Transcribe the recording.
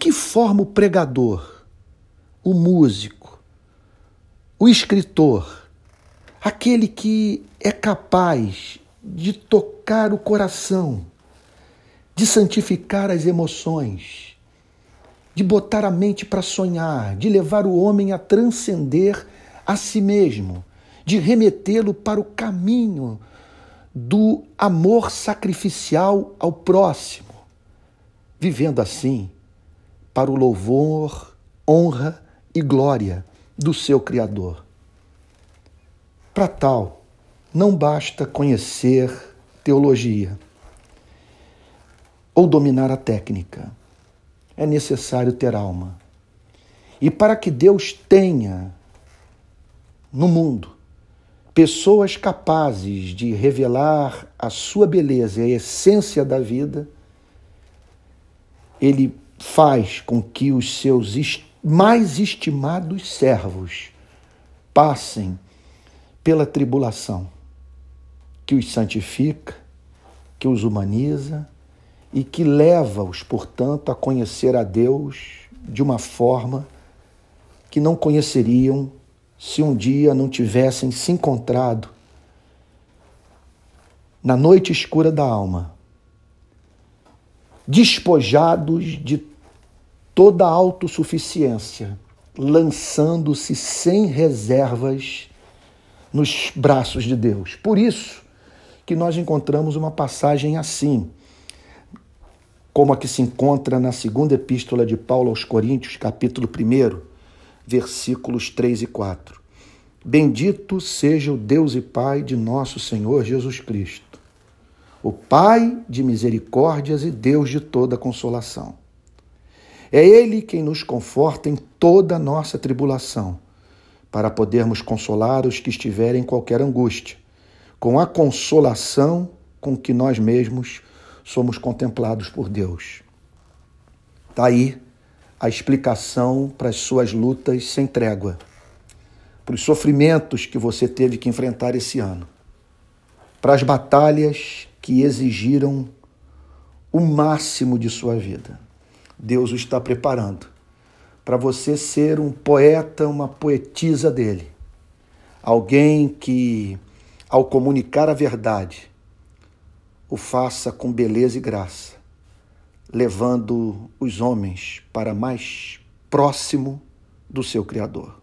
que forma o pregador, o músico, o escritor, aquele que é capaz de tocar o coração, de santificar as emoções, de botar a mente para sonhar, de levar o homem a transcender a si mesmo, de remetê-lo para o caminho do amor sacrificial ao próximo, vivendo assim para o louvor, honra e glória do seu Criador. Para tal, não basta conhecer teologia ou dominar a técnica. É necessário ter alma. E para que Deus tenha no mundo pessoas capazes de revelar a sua beleza e a essência da vida, ele faz com que os seus mais estimados servos passem pela tribulação, que os santifica, que os humaniza e que leva-os, portanto, a conhecer a Deus de uma forma que não conheceriam se um dia não tivessem se encontrado na noite escura da alma, despojados de toda autossuficiência, lançando-se sem reservas nos braços de Deus. Por isso que nós encontramos uma passagem assim, como a que se encontra na segunda epístola de Paulo aos Coríntios, capítulo 1, versículos 3 e 4. Bendito seja o Deus e Pai de nosso Senhor Jesus Cristo, o Pai de misericórdias e Deus de toda consolação. É Ele quem nos conforta em toda nossa tribulação, para podermos consolar os que estiverem em qualquer angústia, com a consolação com que nós mesmos somos contemplados por Deus. Está aí a explicação para as suas lutas sem trégua, para os sofrimentos que você teve que enfrentar esse ano, para as batalhas que exigiram o máximo de sua vida. Deus o está preparando para você ser um poeta, uma poetisa dele. Alguém que, ao comunicar a verdade, o faça com beleza e graça levando os homens para mais próximo do seu Criador.